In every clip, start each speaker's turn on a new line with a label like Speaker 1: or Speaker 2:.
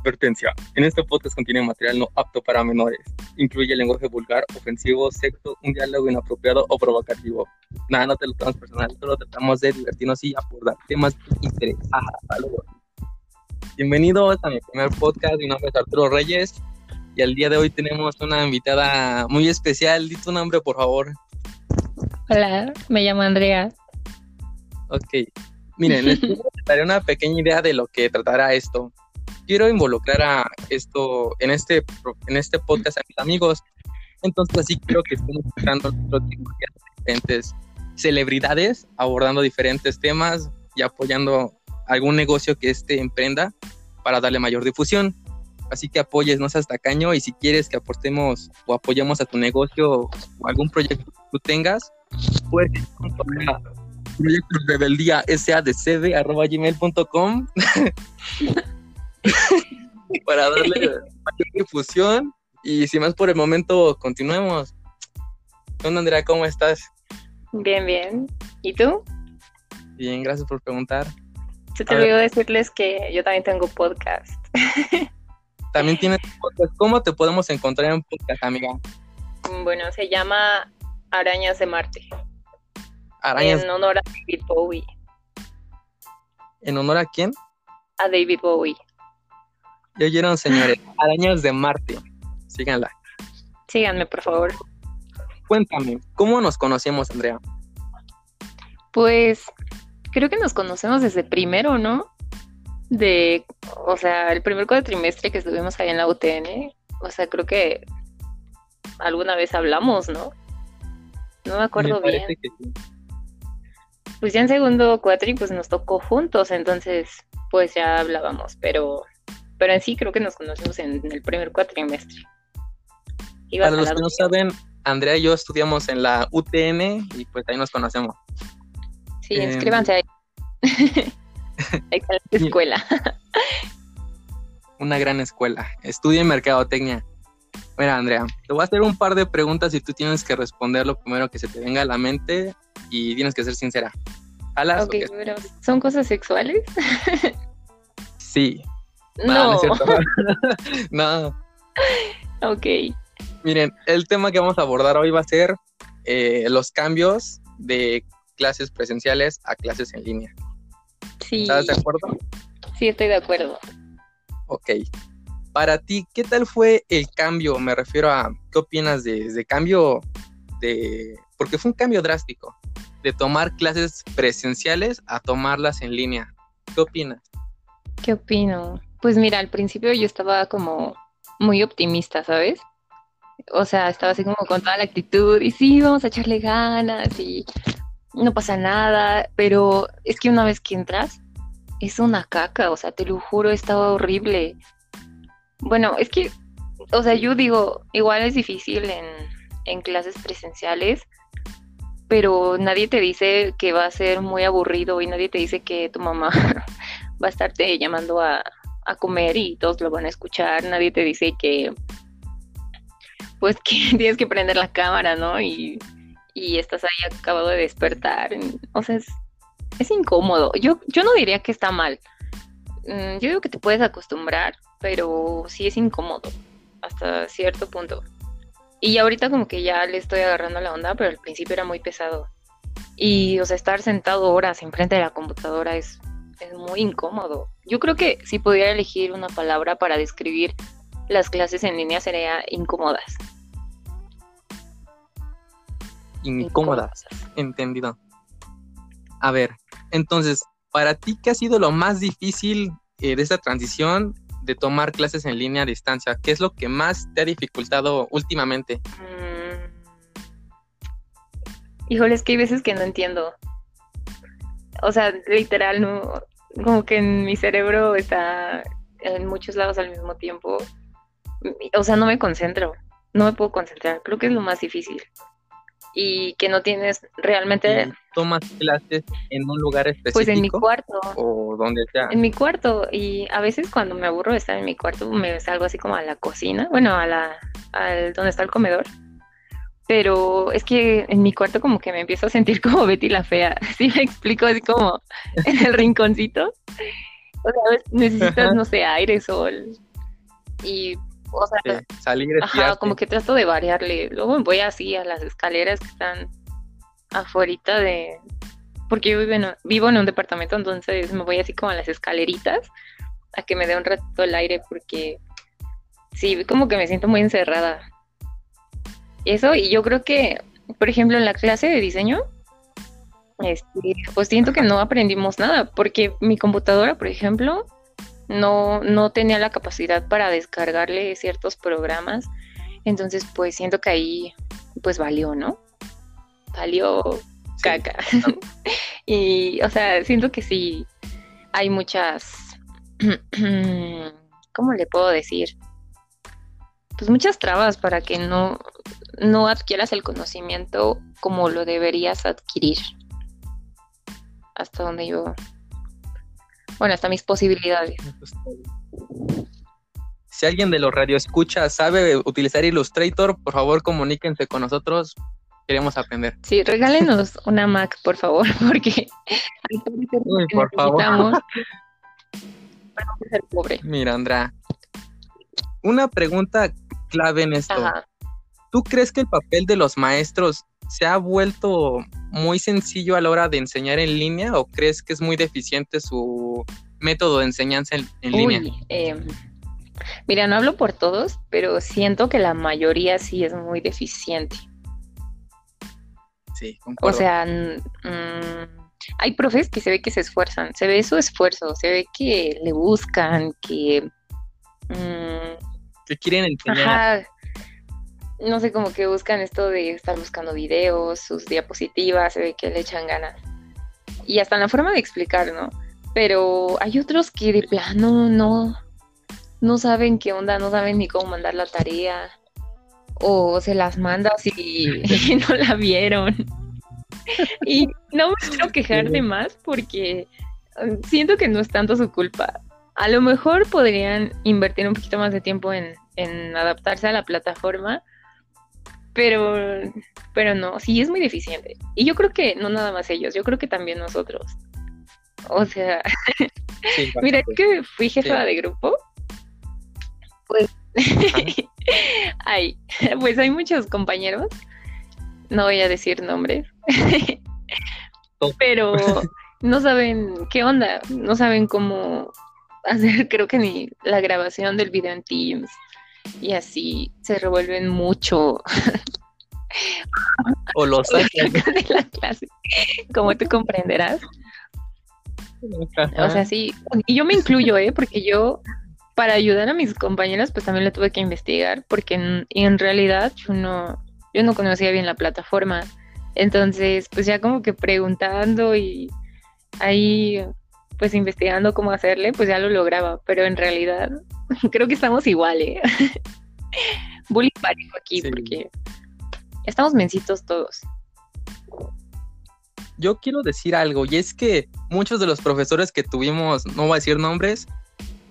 Speaker 1: Advertencia. En este podcast contiene material no apto para menores. Incluye lenguaje vulgar, ofensivo, sexo, un diálogo inapropiado o provocativo. Nada, no te lo tomas personal, solo tratamos de divertirnos y abordar temas de interés. Ajá, saludos. Bienvenidos a mi primer podcast. Mi nombre es Arturo Reyes y el día de hoy tenemos una invitada muy especial. Di tu nombre, por favor.
Speaker 2: Hola, me llamo Andrea.
Speaker 1: Ok. Miren, les daré una pequeña idea de lo que tratará esto quiero involucrar a esto en este, en este podcast a mis amigos. Entonces, así creo que estamos buscando diferentes celebridades, abordando diferentes temas y apoyando algún negocio que este emprenda para darle mayor difusión. Así que apoyes, no seas tacaño y si quieres que aportemos o apoyemos a tu negocio o algún proyecto que tú tengas, puedes proyectos rebeldía gmail.com para darle mayor difusión. Y sin más por el momento, continuemos. ¿Qué Andrea? ¿Cómo estás?
Speaker 2: Bien, bien. ¿Y tú?
Speaker 1: Bien, gracias por preguntar.
Speaker 2: Se te olvidó decirles que yo también tengo podcast.
Speaker 1: También tienes podcast. ¿Cómo te podemos encontrar en podcast, amiga?
Speaker 2: Bueno, se llama Arañas de Marte. Arañas. En honor a David Bowie.
Speaker 1: ¿En honor a quién?
Speaker 2: A David Bowie.
Speaker 1: Oyeron, señores. Arañas de Marte. Síganla.
Speaker 2: Síganme, por favor.
Speaker 1: Cuéntame, ¿cómo nos conocemos, Andrea?
Speaker 2: Pues creo que nos conocemos desde primero, ¿no? De, o sea, el primer cuatrimestre que estuvimos ahí en la UTN. O sea, creo que alguna vez hablamos, ¿no? No me acuerdo bien. Pues ya en segundo cuatri pues nos tocó juntos, entonces pues ya hablábamos, pero pero en sí creo que nos conocimos en el primer cuatrimestre.
Speaker 1: Para los que no saben, Andrea y yo estudiamos en la UTN y pues ahí nos conocemos.
Speaker 2: Sí, eh, inscríbanse ahí. Excelente escuela.
Speaker 1: Una gran escuela. Estudia en Mercadotecnia. Mira, Andrea, te voy a hacer un par de preguntas y tú tienes que responder lo primero que se te venga a la mente y tienes que ser sincera.
Speaker 2: ¿Alas ok, pero ¿son cosas sexuales?
Speaker 1: sí,
Speaker 2: no.
Speaker 1: No,
Speaker 2: Ok.
Speaker 1: Miren, el tema que vamos a abordar hoy va a ser eh, los cambios de clases presenciales a clases en línea.
Speaker 2: Sí.
Speaker 1: ¿Estás de acuerdo?
Speaker 2: Sí, estoy de acuerdo.
Speaker 1: Ok. Para ti, ¿qué tal fue el cambio? Me refiero a, ¿qué opinas de, de cambio de... Porque fue un cambio drástico, de tomar clases presenciales a tomarlas en línea. ¿Qué opinas?
Speaker 2: ¿Qué opino? Pues mira, al principio yo estaba como muy optimista, ¿sabes? O sea, estaba así como con toda la actitud y sí, vamos a echarle ganas y no pasa nada, pero es que una vez que entras es una caca, o sea, te lo juro, estaba horrible. Bueno, es que, o sea, yo digo, igual es difícil en, en clases presenciales, pero nadie te dice que va a ser muy aburrido y nadie te dice que tu mamá va a estarte llamando a, a comer y todos lo van a escuchar, nadie te dice que pues que tienes que prender la cámara, ¿no? Y, y estás ahí acabado de despertar. O sea, es, es incómodo. Yo, yo no diría que está mal. Mm, yo digo que te puedes acostumbrar, pero sí es incómodo hasta cierto punto. Y ahorita como que ya le estoy agarrando la onda, pero al principio era muy pesado. Y, o sea, estar sentado horas enfrente de la computadora es es muy incómodo. Yo creo que si pudiera elegir una palabra para describir las clases en línea sería incómodas.
Speaker 1: Incómodas, entendido. A ver, entonces, para ti, ¿qué ha sido lo más difícil eh, de esta transición de tomar clases en línea a distancia? ¿Qué es lo que más te ha dificultado últimamente? Mm.
Speaker 2: Híjole, es que hay veces que no entiendo. O sea, literal, no, como que en mi cerebro está en muchos lados al mismo tiempo. O sea, no me concentro, no me puedo concentrar, creo que es lo más difícil. Y que no tienes realmente...
Speaker 1: ¿Tomas clases en un lugar específico?
Speaker 2: Pues en mi cuarto.
Speaker 1: O donde sea.
Speaker 2: En mi cuarto. Y a veces cuando me aburro de estar en mi cuarto, me salgo así como a la cocina, bueno, a la, al donde está el comedor pero es que en mi cuarto como que me empiezo a sentir como Betty la fea, ¿sí me explico? Así como en el rinconcito. O sea, necesitas, no sé, aire, sol, Y, o sea,
Speaker 1: salir,
Speaker 2: ajá, como que trato de variarle. Luego voy así a las escaleras que están afuera de... Porque yo vivo en, vivo en un departamento, entonces me voy así como a las escaleritas a que me dé un ratito el aire porque sí, como que me siento muy encerrada. Eso, y yo creo que, por ejemplo, en la clase de diseño, este, pues siento que no aprendimos nada, porque mi computadora, por ejemplo, no, no tenía la capacidad para descargarle ciertos programas. Entonces, pues siento que ahí, pues valió, ¿no? Valió caca. y, o sea, siento que sí hay muchas, ¿cómo le puedo decir? Pues muchas trabas para que no, no adquieras el conocimiento como lo deberías adquirir. Hasta donde yo, bueno, hasta mis posibilidades.
Speaker 1: Si alguien de los escucha sabe utilizar Illustrator, por favor comuníquense con nosotros. Queremos aprender.
Speaker 2: Sí, regálenos una Mac, por favor, porque
Speaker 1: Uy, por favor. Mira, Andra, una pregunta clave en esto. ¿Tú crees que el papel de los maestros se ha vuelto muy sencillo a la hora de enseñar en línea o crees que es muy deficiente su método de enseñanza en, línea?
Speaker 2: Em, mira, no hablo por todos, pero siento que la mayoría sí es muy deficiente.
Speaker 1: Sí, concuerdo.
Speaker 2: O sea, mm, hay profes que se ve que se esfuerzan, se ve su esfuerzo, se ve que le buscan, que...
Speaker 1: Mm, quieren enseñar.
Speaker 2: No sé, como que buscan esto de estar buscando videos, sus diapositivas, se ve que le echan ganas. Y hasta en la forma de explicar, ¿no? Pero hay otros que de plano no, no saben qué onda, no saben ni cómo mandar la tarea. O se las mandas y, no la vieron. Y no me quiero quejar de más porque um, siento que no es tanto su culpa. A lo mejor podrían invertir un poquito más de tiempo en, adaptarse a la plataforma, pero, pero no, sí es muy deficiente. Y yo creo que no nada más ellos, yo creo que también nosotros. O sea, mira, es que fui jefa de grupo, pues hay, pues hay muchos compañeros, no voy a decir nombres, pero no saben qué onda, no saben cómo hacer creo que ni la grabación del video en Teams y así se revuelven mucho.
Speaker 1: O los sacan
Speaker 2: de la clase, como tú comprenderás. O sea, sí, y yo me incluyo, ¿eh? Porque yo, para ayudar a mis compañeras, pues también le tuve que investigar, porque en, en realidad yo no, yo no conocía bien la plataforma. Entonces, pues ya como que preguntando y ahí pues investigando cómo hacerle, pues ya lo lograba, pero en realidad creo que estamos igual, ¿eh? Bullying parejo aquí, porque estamos mencitos todos.
Speaker 1: Yo quiero decir algo, y es que muchos de los profesores que tuvimos, no voy a decir nombres,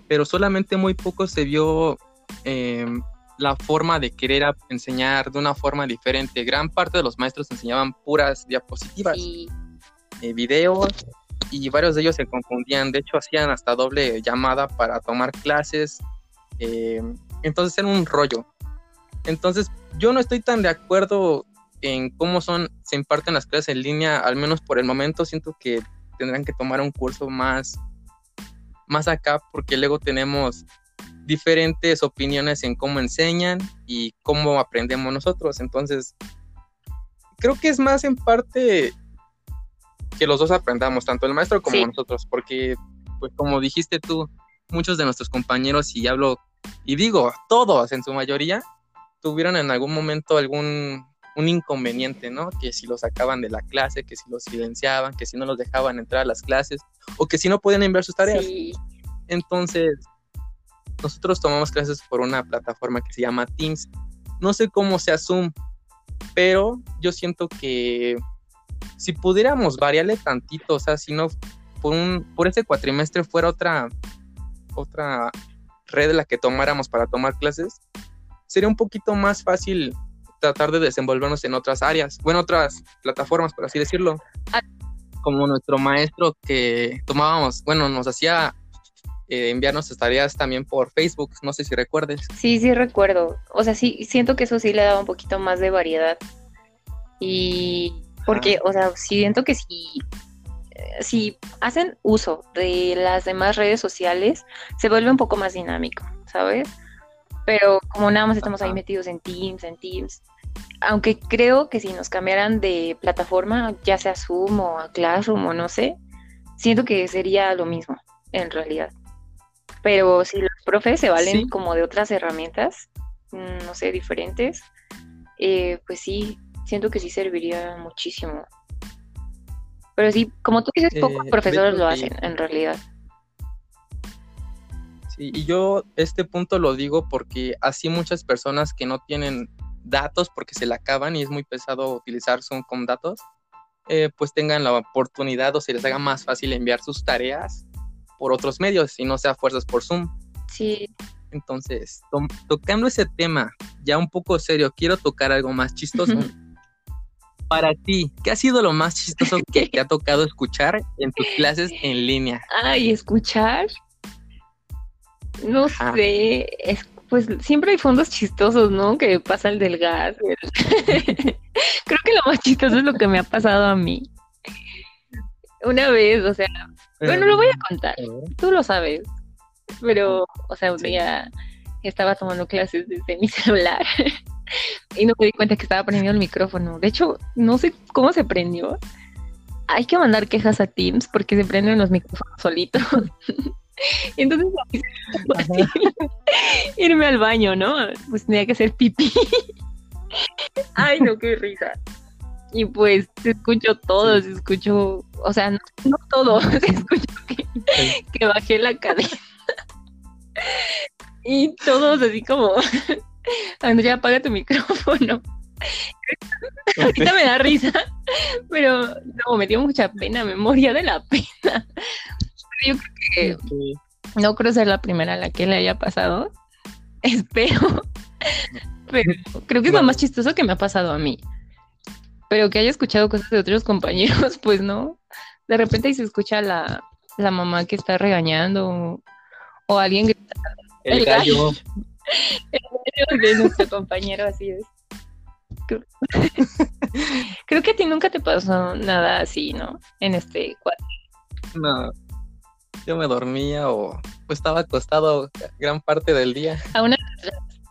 Speaker 1: pero solamente muy poco se vio em, la forma de querer enseñar de una forma diferente. Gran parte de los maestros enseñaban puras diapositivas, eh, videos y varios de ellos se confundían, de hecho hacían hasta doble llamada para tomar clases, eh, entonces era un rollo. Entonces yo no estoy tan de acuerdo en cómo son, se imparten las clases en línea, al menos por el momento siento que tendrán que tomar un curso más, más acá porque luego tenemos diferentes opiniones en cómo enseñan y cómo aprendemos nosotros. Entonces, creo que es más en parte que los dos aprendamos, tanto el maestro como nosotros, porque, pues como dijiste tú, muchos de nuestros compañeros, y hablo, y digo, todos en su mayoría, tuvieron en algún momento algún un inconveniente, ¿no? Que si los sacaban de la clase, que si los silenciaban, que si no los dejaban entrar a las clases, o que si no podían enviar sus tareas. Entonces, nosotros tomamos clases por una plataforma que se llama Teams. No sé cómo sea Zoom, pero yo siento que si pudiéramos variarle tantito, o sea, si no por, un, por ese cuatrimestre fuera otra, otra red la que tomáramos para tomar clases, sería un poquito más fácil tratar de desenvolvernos en otras áreas, bueno, otras plataformas, por así decirlo. Como nuestro maestro que tomábamos, bueno, nos hacía eh, enviar nuestras tareas también por Facebook, no sé si recuerdes.
Speaker 2: Sí, sí recuerdo. O sea, sí, siento que eso sí le daba un poquito más de variedad. Y porque, o sea, siento que si, eh, si hacen uso de las demás redes sociales, se vuelve un poco más dinámico, ¿sabes? Pero como nada más estamos ahí metidos en Teams, en Teams, aunque creo que si nos cambiaran de plataforma, ya sea Zoom o a Classroom o no sé, siento que sería lo mismo, en realidad. Pero si los profes se valen como de otras herramientas, mm, no sé, diferentes, eh, pues sí, siento que sí serviría muchísimo. Pero sí, como tú dices, pocos eh, profesores lo hacen, en realidad.
Speaker 1: Sí, y yo este punto lo digo porque así muchas personas que no tienen datos porque se le acaban y es muy pesado utilizar Zoom con datos, eh, pues tengan la oportunidad o se les haga más fácil enviar sus tareas por otros medios y no sea fuerzas por Zoom.
Speaker 2: Sí.
Speaker 1: Entonces, tocando ese tema ya un poco serio, quiero tocar algo más chistoso. Para ti, ¿qué ha sido lo más chistoso que te ha tocado escuchar en tus clases en línea?
Speaker 2: Ay, escuchar. No sé, es, pues siempre hay fondos chistosos, ¿no? Que pasa el del gas. Creo que lo más chistoso es lo que me ha pasado a mí. Una vez, o sea, bueno, lo voy a contar. Tú lo sabes. Pero, o sea, un día estaba tomando clases desde mi celular y no me di cuenta que estaba prendiendo el micrófono. De hecho, no sé cómo se prendió. Hay que mandar quejas a Teams porque se prenden los micrófonos solitos. Y entonces irme al baño, ¿no? Pues tenía que hacer pipí. Ay, no, qué risa. Y pues se escucho todo, se escuchó, o sea, no, todo, se escuchó que, bajé la cadena. Y todos así como, Andrea, apaga tu micrófono. Ahorita me da risa, pero no, me dio mucha pena, me moría de la pena. Yo creo que no creo ser la primera a la que le haya pasado. Espero. Pero creo que es lo más chistoso que me ha pasado a mí. Pero que haya escuchado cosas de otros compañeros, pues no. De repente ahí se escucha la, la mamá que está regañando o, alguien que.
Speaker 1: El, gallo.
Speaker 2: El gallo de nuestro compañero, así es. Creo, que a ti nunca te pasó nada así, ¿no? En este cuadro.
Speaker 1: No, yo me dormía o estaba acostado gran parte del día.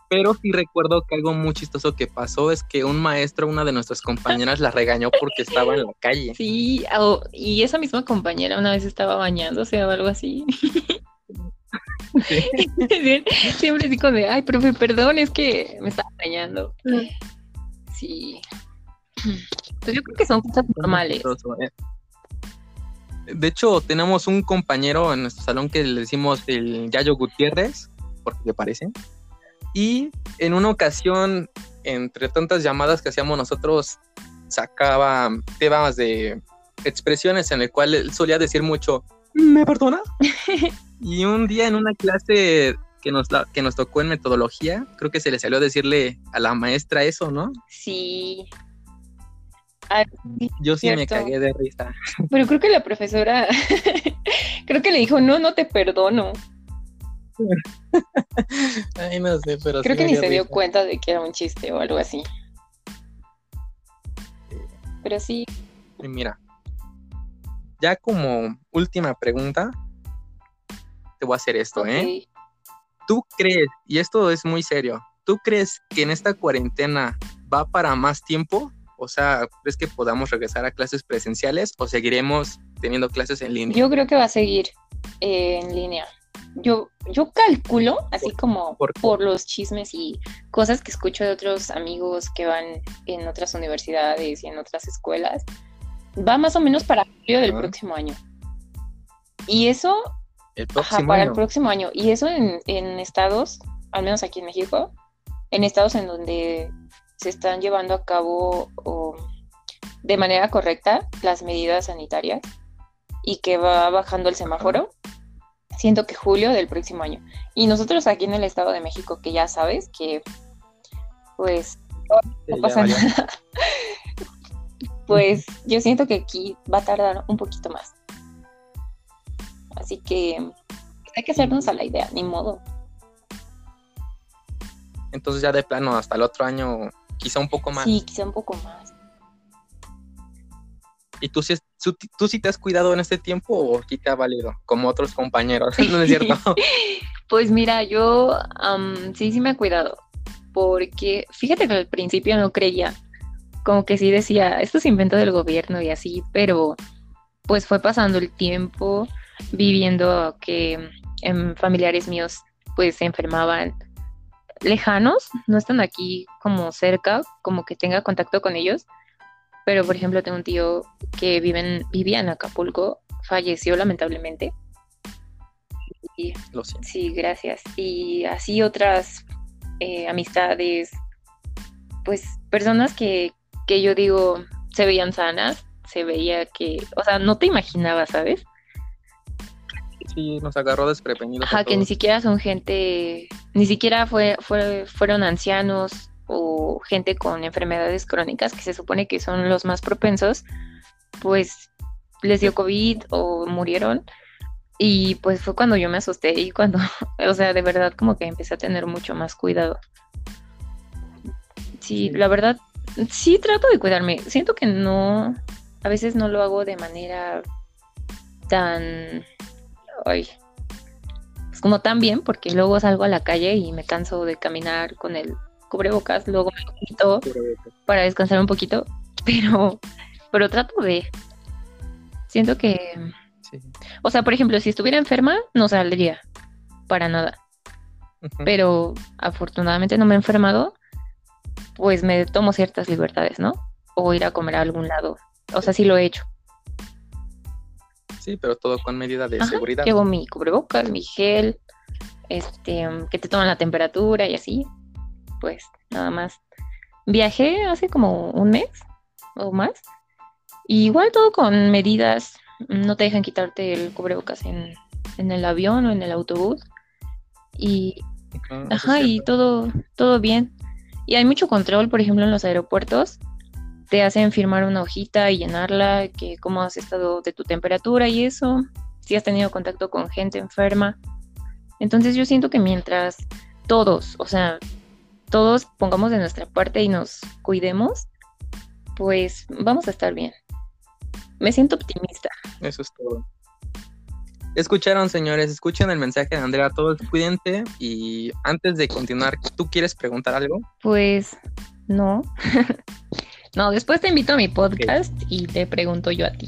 Speaker 1: Pero sí recuerdo que algo muy chistoso que pasó es que un maestro, una de nuestras compañeras, la regañó porque estaba en la calle.
Speaker 2: Sí, y esa misma compañera una vez estaba bañándose o algo así. Siempre digo de, ay, profe, perdón, es que me estaba bañando. Sí. Pues yo creo que son cosas normales. ¿eh?
Speaker 1: De hecho, tenemos un compañero en nuestro salón que le decimos el Yayo Gutiérrez, porque le parece. Y en una ocasión, entre tantas llamadas que hacíamos nosotros, sacaba temas de expresiones en el cual él solía decir mucho, ¿me perdona? y un día en una clase que nos, que nos tocó en metodología, creo que se le salió a decirle a la maestra eso, ¿no?
Speaker 2: Sí,
Speaker 1: yo sí me cagué de risa.
Speaker 2: Pero creo que la profesora, creo que le dijo, no, no te perdono.
Speaker 1: Ay, no sé, pero
Speaker 2: Creo que ni se dio cuenta de que era un chiste o algo así. Pero sí.
Speaker 1: mira, ya como última pregunta, te voy a hacer esto, ¿eh? ¿Tú crees, y esto es muy serio, ¿tú crees que en esta cuarentena va para más tiempo o sea, ¿crees que podamos regresar a clases presenciales o seguiremos teniendo clases en línea?
Speaker 2: Yo creo que va a seguir eh, en línea. Yo, yo calculo, así como ¿Por, los chismes y cosas que escucho de otros amigos que van en otras universidades y en otras escuelas, va más o menos para julio del próximo año. Y eso,
Speaker 1: el próximo
Speaker 2: para el próximo año. Y eso en, en estados, al menos aquí en México, en estados en donde se están llevando a cabo de manera correcta las medidas sanitarias y que va bajando el semáforo, siento que julio del próximo año. Y nosotros aquí en el Estado de México, que ya sabes que pues no pasa nada, pues yo siento que aquí va a tardar un poquito más. Así que hay que hacernos a la idea, ni modo.
Speaker 1: Entonces ya de plano hasta el otro año, quizá un poco más.
Speaker 2: Sí, quizá un poco más.
Speaker 1: ¿Y tú sí, tú, sí te has cuidado en este tiempo o aquí te ha valido? Como otros compañeros, ¿no es cierto?
Speaker 2: pues mira, yo sí, sí me he cuidado. Porque fíjate que al principio no creía. Como que sí decía, esto es invento del gobierno y así, pero pues fue pasando el tiempo viviendo que en familiares míos pues se enfermaban lejanos, no están aquí como cerca, como que tenga contacto con ellos, pero por ejemplo tengo un tío que vive vivía en Acapulco, falleció lamentablemente. Y,
Speaker 1: Lo siento.
Speaker 2: Sí, gracias. Y así otras eh, amistades, pues personas que, que yo digo se veían sanas, se veía que, o sea, no te imaginabas, ¿sabes?
Speaker 1: Sí, nos agarró desprevenidos.
Speaker 2: Ajá, que ni siquiera son gente, ni siquiera fue, fue, fueron ancianos o gente con enfermedades crónicas que se supone que son los más propensos, pues les dio COVID o murieron. Y pues fue cuando yo me asusté y cuando, o sea, de verdad como que empecé a tener mucho más cuidado. Sí, la verdad, sí trato de cuidarme. Siento que no, a veces no lo hago de manera tan ay, pues como tan bien, porque luego salgo a la calle y me canso de caminar con el cubrebocas, luego me lo quito para descansar un poquito, pero, pero trato de, siento que, o sea, por ejemplo, si estuviera enferma, no saldría para nada, pero afortunadamente no me he enfermado, pues me tomo ciertas libertades, ¿no? O ir a comer a algún lado, o sea, sí lo he hecho.
Speaker 1: Sí, pero todo con medida de seguridad.
Speaker 2: Llevo mi cubrebocas, mi gel, este, que te toman la temperatura y así. Pues nada más. Viajé hace como un mes o más. igual todo con medidas. No te dejan quitarte el cubrebocas en, en el avión o en el autobús. Y, ajá, y todo, todo bien. Y hay mucho control, por ejemplo, en los aeropuertos te hacen firmar una hojita y llenarla, que cómo has estado de tu temperatura y eso, si has tenido contacto con gente enferma. Entonces yo siento que mientras todos, o sea, todos pongamos de nuestra parte y nos cuidemos, pues vamos a estar bien. Me siento optimista.
Speaker 1: Eso es todo. Escucharon, señores, escuchen el mensaje de Andrea, todos cuídense y antes de continuar, ¿tú quieres preguntar algo?
Speaker 2: Pues no. No, después te invito a mi podcast y te pregunto yo a ti.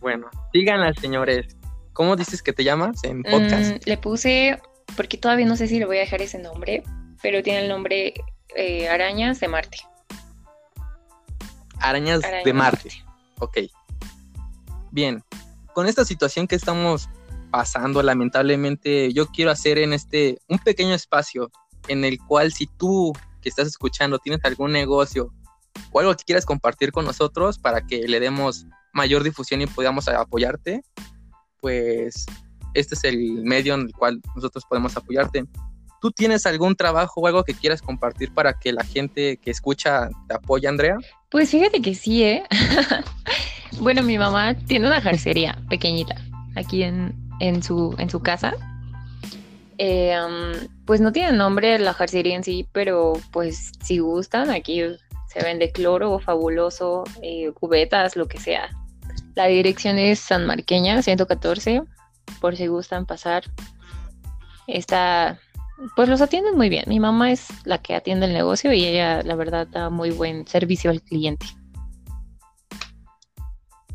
Speaker 1: Bueno, síganla, señores. ¿Cómo dices que te llamas en podcast?
Speaker 2: Mm, le puse, porque todavía no sé si le voy a dejar ese nombre, pero tiene el nombre eh, Arañas de Marte.
Speaker 1: Arañas, de Marte. Ok. Bien, con esta situación que estamos pasando, lamentablemente, yo quiero hacer en este un pequeño espacio en el cual si tú estás escuchando tienes algún negocio o algo que quieras compartir con nosotros para que le demos mayor difusión y podamos apoyarte, pues este es el medio en el cual nosotros podemos apoyarte. ¿Tú tienes algún trabajo o algo que quieras compartir para que la gente que escucha te apoye, Andrea?
Speaker 2: Pues fíjate que sí, ¿eh? bueno, mi mamá tiene una jarcería pequeñita aquí en, en, su, en su casa eh, pues no tiene nombre la jarcería en sí, pero pues si gustan, aquí se vende cloro, fabuloso, eh, cubetas, lo que sea. La dirección es San Marqueña, 114, por si gustan pasar. Está, pues los atienden muy bien. Mi mamá es la que atiende el negocio y ella, la verdad, da muy buen servicio al cliente.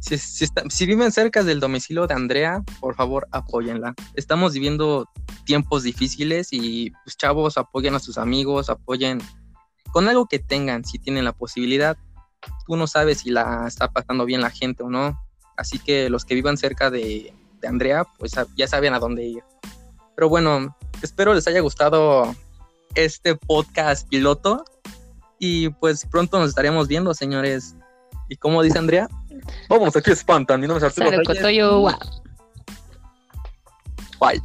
Speaker 1: Si, viven cerca del domicilio de Andrea, por favor apóyenla. Estamos viviendo tiempos difíciles y pues chavos, apoyen a sus amigos, apoyen con algo que tengan, si tienen la posibilidad. Tú no sabes si la está pasando bien la gente o no. Así que los que vivan cerca de, de Andrea, pues ya saben a dónde ir. Pero bueno, espero les haya gustado este podcast piloto y pues pronto nos estaremos viendo, señores. ¿Y como dice Andrea? Vamos, aquí espantan. Mi nombre es Arturo.
Speaker 2: Bye.